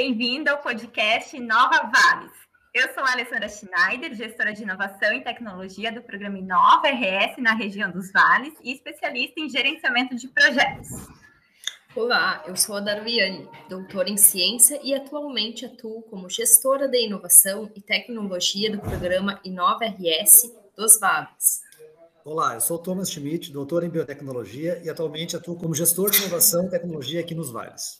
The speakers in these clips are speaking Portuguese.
bem-vindo ao podcast Nova Vales. Eu sou a Alessandra Schneider, gestora de inovação e tecnologia do programa Inova RS na região dos Vales e especialista em gerenciamento de projetos. Olá, eu sou a Darviane, doutora em ciência e atualmente atuo como gestora de inovação e tecnologia do programa Inova RS dos Vales. Olá, eu sou Thomas Schmidt, doutor em biotecnologia e atualmente atuo como gestor de inovação e tecnologia aqui nos Vales.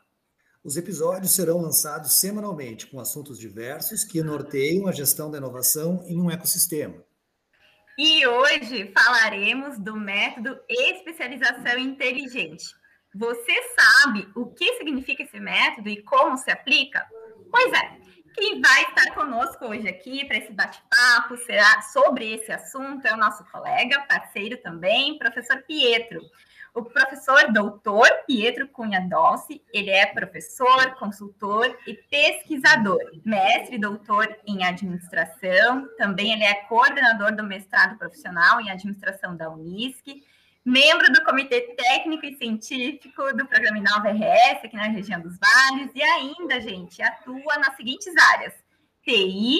Os episódios serão lançados semanalmente com assuntos diversos que norteiam a gestão da inovação em um ecossistema. E hoje falaremos do método especialização inteligente. Você sabe o que significa esse método e como se aplica? Pois é, quem vai estar conosco hoje aqui para esse bate-papo será sobre esse assunto é o nosso colega, parceiro também, professor Pietro. O professor doutor Pietro Cunha Dossi, ele é professor, consultor e pesquisador, mestre e doutor em administração, também ele é coordenador do mestrado profissional em administração da Unisc, membro do Comitê Técnico e Científico do Programa Inova RS, aqui na região dos Vales, e ainda, gente, atua nas seguintes áreas: TI,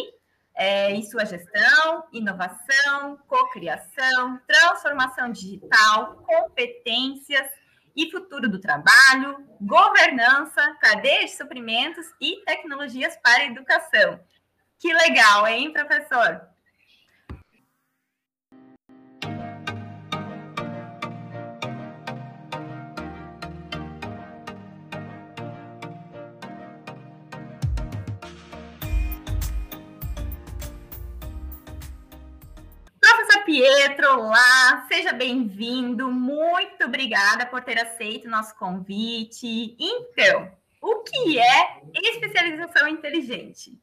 é, em sua gestão, inovação, cocriação, transformação digital, competências e futuro do trabalho, governança, cadeia de suprimentos e tecnologias para educação. Que legal, hein, professor? Pietro, olá, seja bem-vindo. Muito obrigada por ter aceito o nosso convite. Então, o que é especialização inteligente?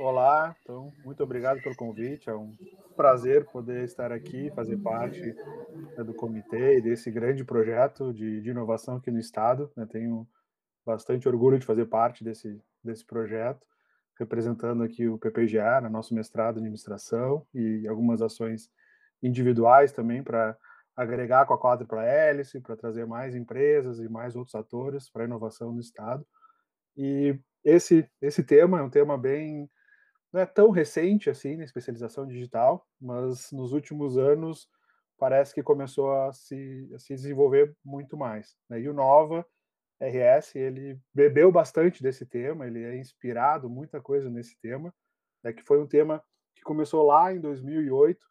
Olá, então, muito obrigado pelo convite. É um prazer poder estar aqui, fazer parte né, do comitê e desse grande projeto de, de inovação aqui no Estado. Né? Tenho bastante orgulho de fazer parte desse, desse projeto representando aqui o PPGA no nosso mestrado em administração e algumas ações individuais também para agregar com a quadrupla hélice, para trazer mais empresas e mais outros atores para a inovação no estado. E esse esse tema é um tema bem não é tão recente assim na especialização digital, mas nos últimos anos parece que começou a se, a se desenvolver muito mais. Né? E o Nova RS, ele bebeu bastante desse tema, ele é inspirado muita coisa nesse tema, né, que foi um tema que começou lá em 2008,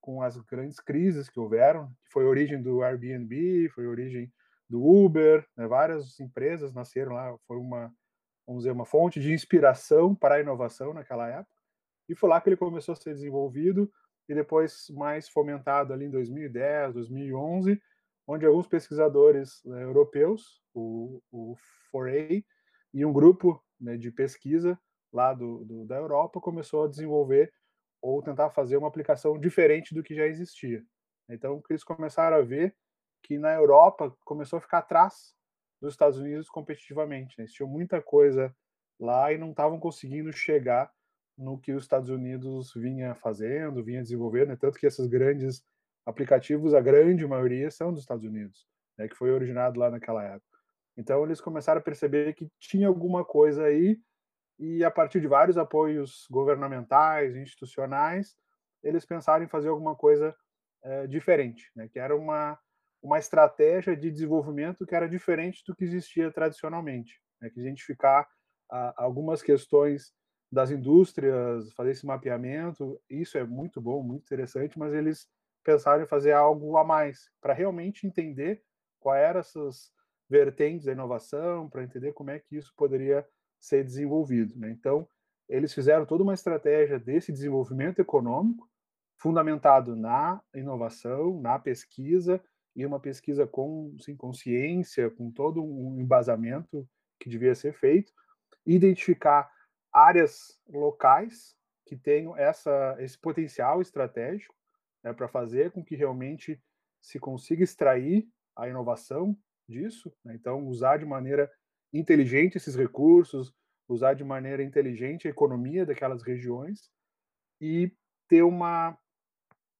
com as grandes crises que houveram, que foi origem do Airbnb, foi origem do Uber, né, várias empresas nasceram lá, foi uma, vamos dizer, uma fonte de inspiração para a inovação naquela época, e foi lá que ele começou a ser desenvolvido, e depois mais fomentado ali em 2010, 2011, onde alguns pesquisadores né, europeus, o, o Foray, e um grupo né, de pesquisa lá do, do, da Europa começou a desenvolver ou tentar fazer uma aplicação diferente do que já existia. Então, eles começaram a ver que na Europa começou a ficar atrás dos Estados Unidos competitivamente. Né? Existia muita coisa lá e não estavam conseguindo chegar no que os Estados Unidos vinha fazendo, vinha desenvolvendo, né? tanto que essas grandes aplicativos, a grande maioria são dos Estados Unidos, né, que foi originado lá naquela época. Então eles começaram a perceber que tinha alguma coisa aí e a partir de vários apoios governamentais, institucionais, eles pensaram em fazer alguma coisa é, diferente, né, que era uma uma estratégia de desenvolvimento que era diferente do que existia tradicionalmente, né, que identificar a, algumas questões das indústrias, fazer esse mapeamento, isso é muito bom, muito interessante, mas eles pensaram em fazer algo a mais, para realmente entender quais eram essas vertentes da inovação, para entender como é que isso poderia ser desenvolvido. Né? Então, eles fizeram toda uma estratégia desse desenvolvimento econômico, fundamentado na inovação, na pesquisa, e uma pesquisa com sim, consciência, com todo um embasamento que devia ser feito, identificar áreas locais que tenham essa, esse potencial estratégico né, para fazer com que realmente se consiga extrair a inovação disso. Né? Então, usar de maneira inteligente esses recursos, usar de maneira inteligente a economia daquelas regiões e ter uma,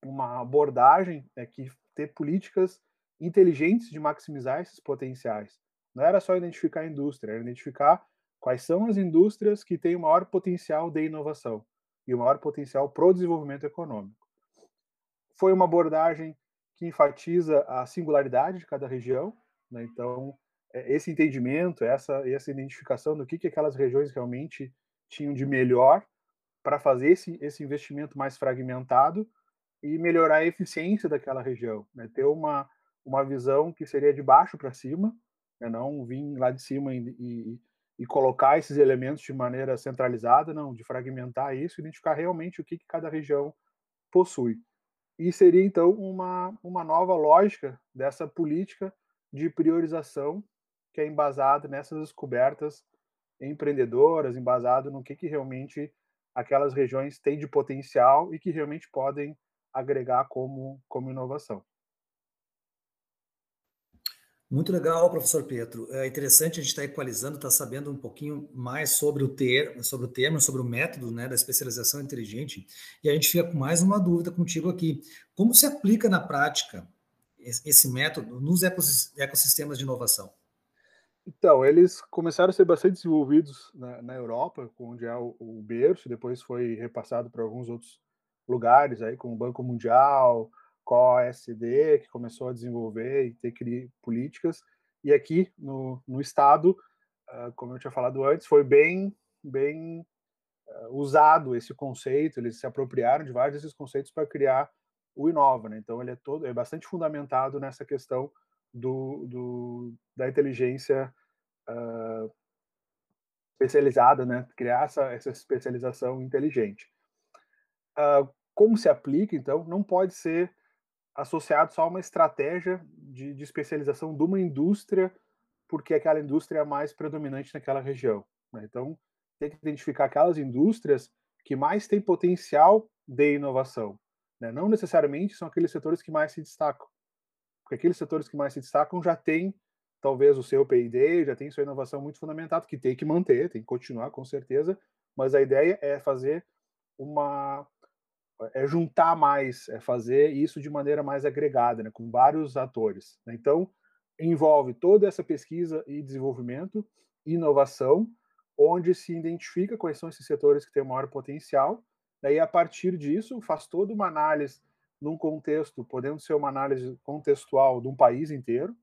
uma abordagem né, que ter políticas inteligentes de maximizar esses potenciais. Não era só identificar a indústria, era identificar quais são as indústrias que têm o maior potencial de inovação e o maior potencial para o desenvolvimento econômico. Foi uma abordagem que enfatiza a singularidade de cada região, né? então é, esse entendimento, essa essa identificação do que, que aquelas regiões realmente tinham de melhor para fazer esse, esse investimento mais fragmentado e melhorar a eficiência daquela região, né? ter uma, uma visão que seria de baixo para cima, né? não vir lá de cima e, e, e, colocar esses elementos de maneira centralizada, não, de fragmentar isso, identificar realmente o que, que cada região possui. E seria então uma, uma nova lógica dessa política de priorização que é embasada nessas descobertas empreendedoras, embasado no que, que realmente aquelas regiões têm de potencial e que realmente podem agregar como, como inovação. Muito legal, professor Pedro. É interessante a gente estar equalizando, estar sabendo um pouquinho mais sobre o termo, sobre o termo, sobre o método né, da especialização inteligente. E a gente fica com mais uma dúvida contigo aqui. Como se aplica na prática esse método nos ecossistemas de inovação? Então, eles começaram a ser bastante desenvolvidos na, na Europa, onde é o, o berço, depois foi repassado para alguns outros lugares, aí, como o Banco Mundial, COSD, que começou a desenvolver e ter políticas, e aqui no, no Estado, uh, como eu tinha falado antes, foi bem, bem uh, usado esse conceito, eles se apropriaram de vários desses conceitos para criar o Inova, né? então ele é todo é bastante fundamentado nessa questão do, do da inteligência uh, especializada, né? criar essa, essa especialização inteligente. Uh, como se aplica, então, não pode ser associado só a uma estratégia de, de, especialização de uma indústria, porque aquela indústria é mais predominante naquela região. Né? Então, tem que identificar aquelas indústrias que mais têm potencial de inovação. Né? Não necessariamente são aqueles setores que mais se destacam, porque aqueles setores que mais se destacam já têm talvez o seu P&D, já tem sua inovação muito fundamentada, que tem que manter, tem que continuar com certeza, mas a ideia é fazer uma é juntar mais, é fazer isso de maneira mais agregada, né, com vários atores. Né? Então, envolve toda essa pesquisa e desenvolvimento, inovação, onde se identifica quais são esses setores que têm maior potencial, daí a partir disso faz toda uma análise num contexto, podendo ser uma análise contextual de um país inteiro,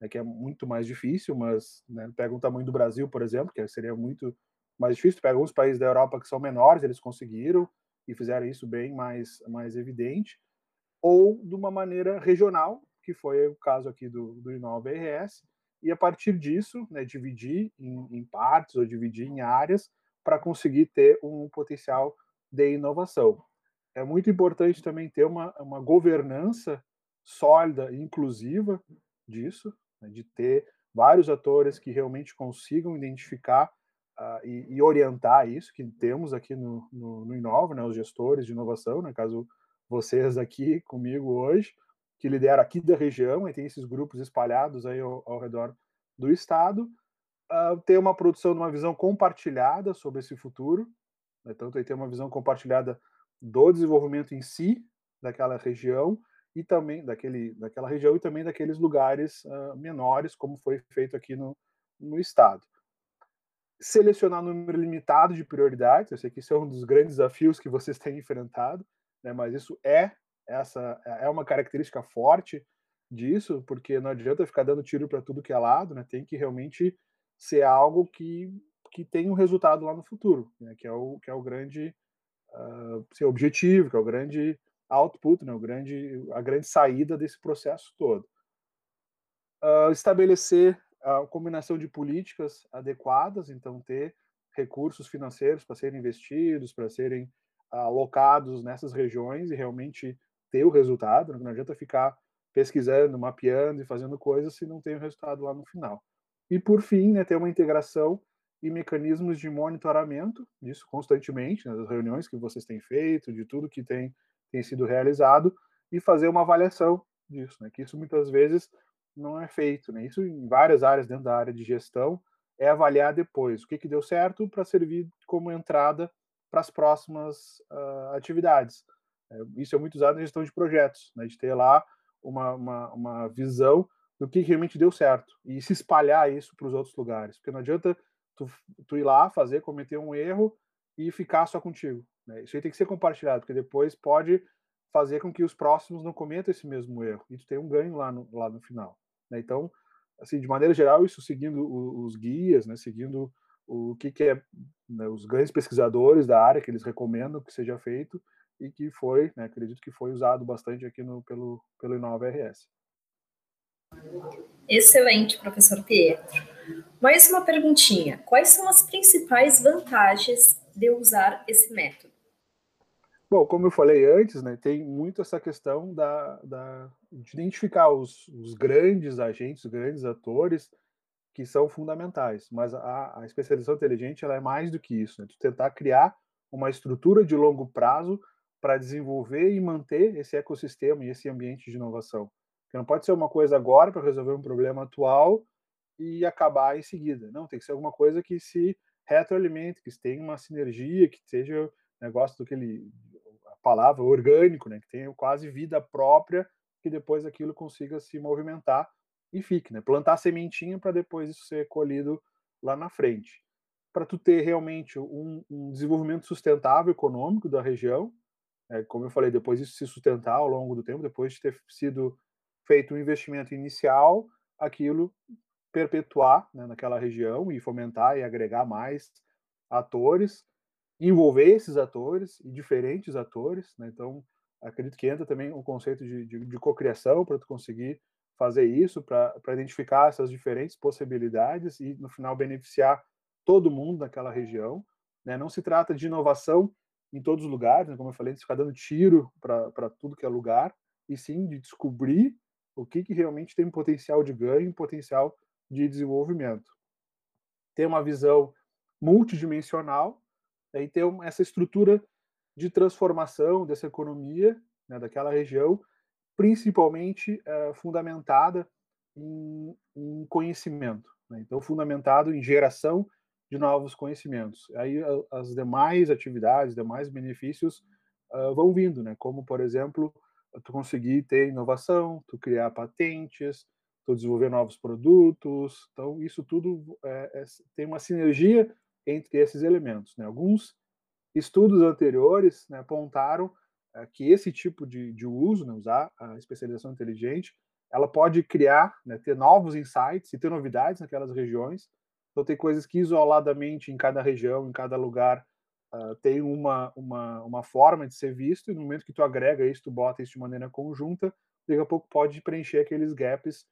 né, que é muito mais difícil, mas né, pega o tamanho do Brasil, por exemplo, que seria muito mais difícil, pega alguns países da Europa que são menores, eles conseguiram, e fizeram isso bem mais, mais evidente, ou de uma maneira regional, que foi o caso aqui do, do Inova RS, e a partir disso, né, dividir em, em partes ou dividir em áreas para conseguir ter um potencial de inovação. É muito importante também ter uma, uma governança sólida e inclusiva disso, né, de ter vários atores que realmente consigam identificar uh, e, e, orientar isso, que temos aqui no, no, no Inova, né, os gestores de inovação, no né, caso vocês aqui comigo hoje, que lideram aqui da região, e tem esses grupos espalhados aí ao, ao redor do estado, uh, ter uma produção de uma visão compartilhada sobre esse futuro, né, tanto aí ter uma visão compartilhada do desenvolvimento em si, daquela região, e também daquele, daquela região e também daqueles lugares uh, menores, como foi feito aqui no, no estado selecionar um número limitado de prioridades. Eu sei que isso é um dos grandes desafios que vocês têm enfrentado, né? mas isso é essa é uma característica forte disso, porque não adianta ficar dando tiro para tudo que é lado, né? Tem que realmente ser algo que, que tem um resultado lá no futuro, né? que é o que é o grande uh, seu objetivo, que é o grande output, né? O grande a grande saída desse processo todo. Uh, estabelecer a combinação de políticas adequadas, então ter recursos financeiros para serem investidos, para serem alocados nessas regiões e realmente ter o resultado. Né? Não adianta ficar pesquisando, mapeando e fazendo coisas se não tem o resultado lá no final. E por fim, né, ter uma integração e mecanismos de monitoramento disso constantemente, nas reuniões que vocês têm feito, de tudo que tem, tem sido realizado, e fazer uma avaliação disso, né? Que isso muitas vezes não é feito, né? Isso em várias áreas dentro da área de gestão é avaliar depois o que, que deu certo para servir como entrada para as próximas uh, atividades. É, isso é muito usado na gestão de projetos, né? De ter lá uma, uma, uma visão do que realmente deu certo e se espalhar isso para os outros lugares, porque não adianta tu, tu ir lá fazer, cometer um erro e ficar só contigo. Né? Isso aí tem que ser compartilhado, porque depois pode fazer com que os próximos não cometam esse mesmo erro e tu tem um ganho lá no, lá no final. Né? Então, assim, de maneira geral, isso seguindo os guias, né? seguindo o que, que é né, os grandes pesquisadores da área que eles recomendam que seja feito e que foi, né, acredito que foi usado bastante aqui no, pelo, pelo Inova RS. Excelente, professor Pietro. Mais uma perguntinha: quais são as principais vantagens de usar esse método? Bom, como eu falei antes, né, tem muito essa questão da, da de identificar os, os, grandes agentes, os grandes atores que são fundamentais. Mas a, a especialização inteligente ela é mais do que isso. Né? Tentar criar uma estrutura de longo prazo para desenvolver e manter esse ecossistema e esse ambiente de inovação. Que não pode ser uma coisa agora para resolver um problema atual e acabar em seguida. Não, tem que ser alguma coisa que se retroalimente, que tenha uma sinergia, que seja negócio do que ele a palavra orgânico, né, que tenha quase vida própria, que depois aquilo consiga se movimentar e fique, né? Plantar sementinha para depois isso ser colhido lá na frente. Para tu ter realmente um, um, desenvolvimento sustentável econômico da região, é, como eu falei, depois isso se sustentar ao longo do tempo, depois de ter sido feito um investimento inicial, aquilo perpetuar né, naquela região e fomentar e agregar mais atores, envolver esses atores e diferentes atores. Né, então, acredito que entra também o conceito de, de, de cocriação para tu conseguir fazer isso, para identificar essas diferentes possibilidades e, no final, beneficiar todo mundo naquela região. Né? Não se trata de inovação em todos os lugares, né? como eu falei, de ficar dando tiro para tudo que é lugar, e sim de descobrir o que, que realmente tem potencial de ganho, potencial de desenvolvimento. Ter uma visão multidimensional né, e ter essa estrutura de transformação dessa economia, né, daquela região, principalmente é, fundamentada em, em conhecimento. Né? Então, fundamentado em geração de novos conhecimentos. Aí as demais atividades, demais benefícios uh, vão vindo, né? Como, por exemplo, tu conseguir ter inovação, tu criar patentes, tu desenvolver novos produtos. Então, isso tudo é, é, tem uma sinergia entre esses elementos. Né? Alguns estudos anteriores né, apontaram é, que esse tipo de, de uso, né, usar a especialização inteligente, ela pode criar, né, ter novos insights e ter novidades naquelas regiões. Então, tem coisas que isoladamente em cada região, em cada lugar, uh, tem uma, uma, uma forma de ser visto, e no momento que tu agrega isso, tu bota isso de maneira conjunta, daqui a pouco pode preencher aqueles gaps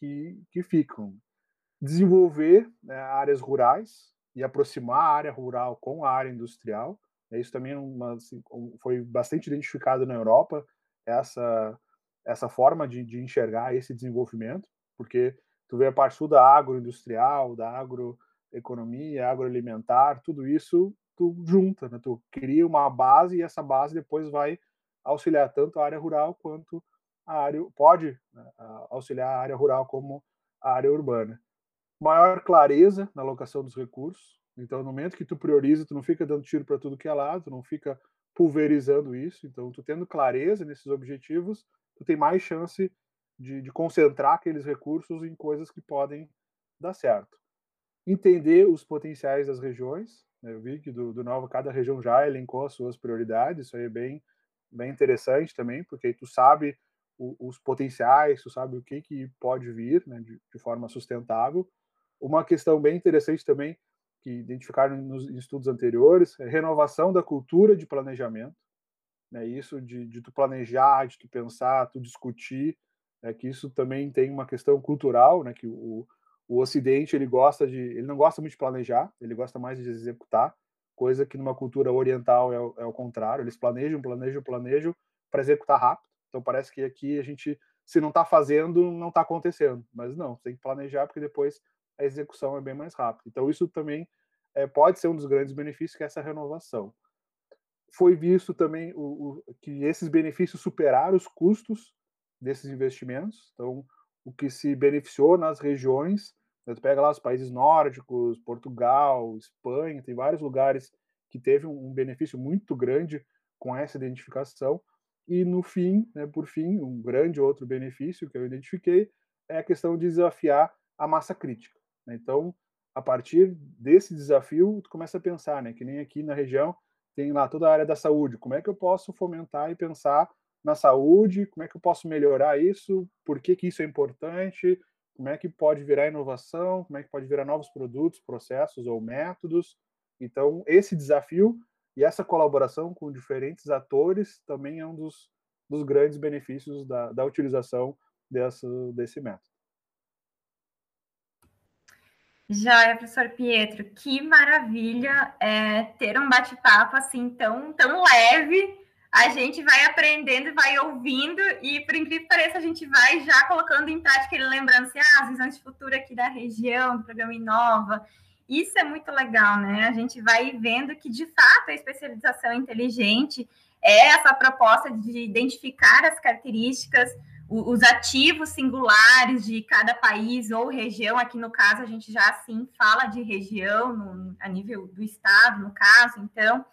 que, que ficam. Desenvolver né, áreas rurais e aproximar a área rural com a área industrial. Né, isso também é uma, assim, foi bastante identificado na Europa, essa, essa forma de, de enxergar esse desenvolvimento, porque tu vê a parte da agroindustrial, da agroeconomia, agroalimentar, tudo isso tu junta, né? tu cria uma base e essa base depois vai auxiliar tanto a área rural quanto a área pode né, auxiliar a área rural como a área urbana. Maior clareza na alocação dos recursos. Então, no momento que tu prioriza, tu não fica dando tiro para tudo que é lado, tu não fica pulverizando isso. Então, tu tendo clareza nesses objetivos, tu tem mais chance de, de concentrar aqueles recursos em coisas que podem dar certo. Entender os potenciais das regiões, né, eu vi que do, do Nova, cada região já elencou as suas prioridades, isso aí é bem, bem interessante também, porque aí tu sabe os potenciais, tu sabe o que, que pode vir né, de, de, forma sustentável. Uma questão bem interessante também, que identificaram nos estudos anteriores, é renovação da cultura de planejamento. Né, isso de, de tu planejar, de tu pensar, tu discutir, né, que isso também tem uma questão cultural, né, que o, o Ocidente ele gosta de, ele não gosta muito de planejar, ele gosta mais de executar, coisa que numa cultura oriental é, é o contrário. Eles planejam, planejam, planejam para executar rápido. Então parece que aqui a gente, se não está fazendo, não está acontecendo. Mas não, tem que planejar porque depois a execução é bem mais rápida. Então isso também é, pode ser um dos grandes benefícios que é essa renovação. Foi visto também o, o, que esses benefícios superaram os custos desses investimentos. Então, o que se beneficiou nas regiões, né, tu pega lá os países nórdicos, Portugal, Espanha, tem vários lugares que teve um, um benefício muito grande com essa identificação. E no fim, né, por fim, um grande outro benefício que eu identifiquei é a questão de desafiar a massa crítica. Né? Então, a partir desse desafio, tu começa a pensar, né, que nem aqui na região tem lá toda a área da saúde, como é que eu posso fomentar e pensar na saúde, como é que eu posso melhorar isso, por que, que isso é importante, como é que pode virar inovação, como é que pode virar novos produtos, processos ou métodos. Então, esse desafio e essa colaboração com diferentes atores também é um dos, dos grandes benefícios da, da utilização dessa, desse método. Joia, professor Pietro, que maravilha é, ter um bate-papo assim tão, tão leve. A gente vai aprendendo vai ouvindo, e por incrível que pareça, a gente vai já colocando em prática ele lembrando assim, ah, as visões de futuro aqui da região, do programa Inova. Isso é muito legal, né? A gente vai vendo que, de fato, a especialização inteligente é essa proposta de identificar as características os ativos singulares de cada país ou região, aqui no caso a gente já assim fala de região no, a nível do estado, no caso, então,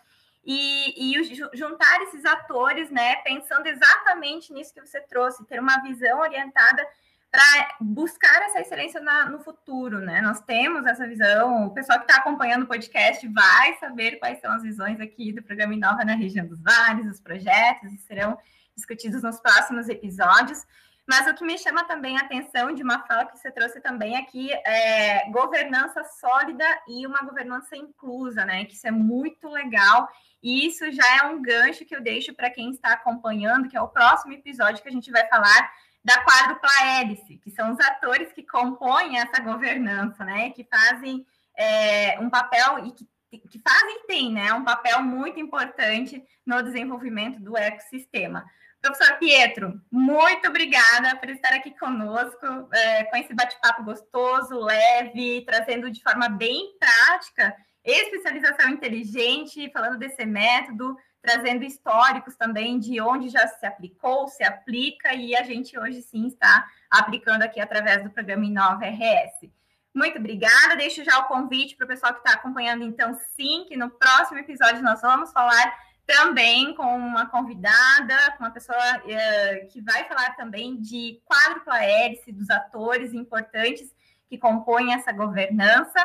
e, e juntar esses atores, né, pensando exatamente nisso que você trouxe, ter uma visão orientada para buscar essa excelência na, no futuro, né? Nós temos essa visão, o pessoal que está acompanhando o podcast vai saber quais são as visões aqui do programa Inova na região dos vales, os projetos, e serão discutidos nos próximos episódios. Mas o que me chama também a atenção de uma fala que você trouxe também aqui é governança sólida e uma governança inclusa, né? Que isso é muito legal. E isso já é um gancho que eu deixo para quem está acompanhando, que é o próximo episódio que a gente vai falar da quádrupla hélice, que são os atores que compõem essa governança, né? Que fazem é, um papel e que que fazem têm né, um papel muito importante no desenvolvimento do ecossistema. Professor Pietro, muito obrigada por estar aqui conosco, é, com esse bate-papo gostoso, leve, trazendo de forma bem prática especialização inteligente, falando desse método, trazendo históricos também de onde já se aplicou, se aplica, e a gente hoje sim está aplicando aqui através do programa Inova RS. Muito obrigada. Deixo já o convite para o pessoal que está acompanhando, então, sim, que no próximo episódio nós vamos falar também com uma convidada, com uma pessoa uh, que vai falar também de quádrupla hélice, dos atores importantes que compõem essa governança.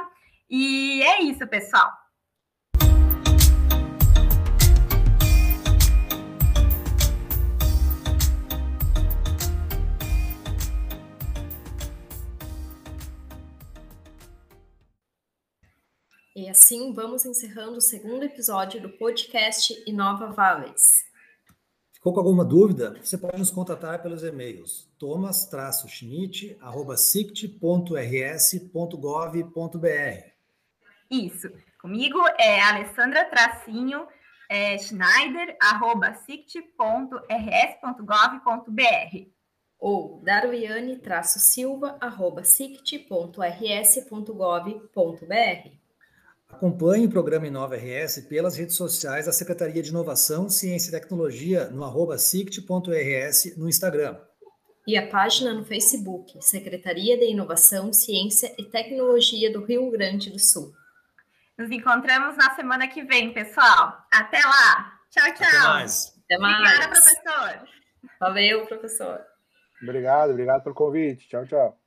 E é isso, pessoal. E assim vamos encerrando o segundo episódio do podcast Inova Valles. Ficou com alguma dúvida? Você pode nos contatar pelos e-mails thomas-schmidt.rs.gov.br. Isso. Comigo é Alessandra Tracinho é, Schneider, arroba sict.rs.gov.br. Ou Darwiane-Silva, arroba sict.rs.gov.br. Acompanhe o programa Inova RS pelas redes sociais da Secretaria de Inovação, Ciência e Tecnologia no arroba sict.rs no Instagram. E a página no Facebook, Secretaria de Inovação, Ciência e Tecnologia do Rio Grande do Sul. Nos encontramos na semana que vem, pessoal. Até lá. Tchau, tchau. Até mais. Até mais. Obrigada, professor. Valeu, professor. Obrigado, obrigado pelo convite. Tchau, tchau.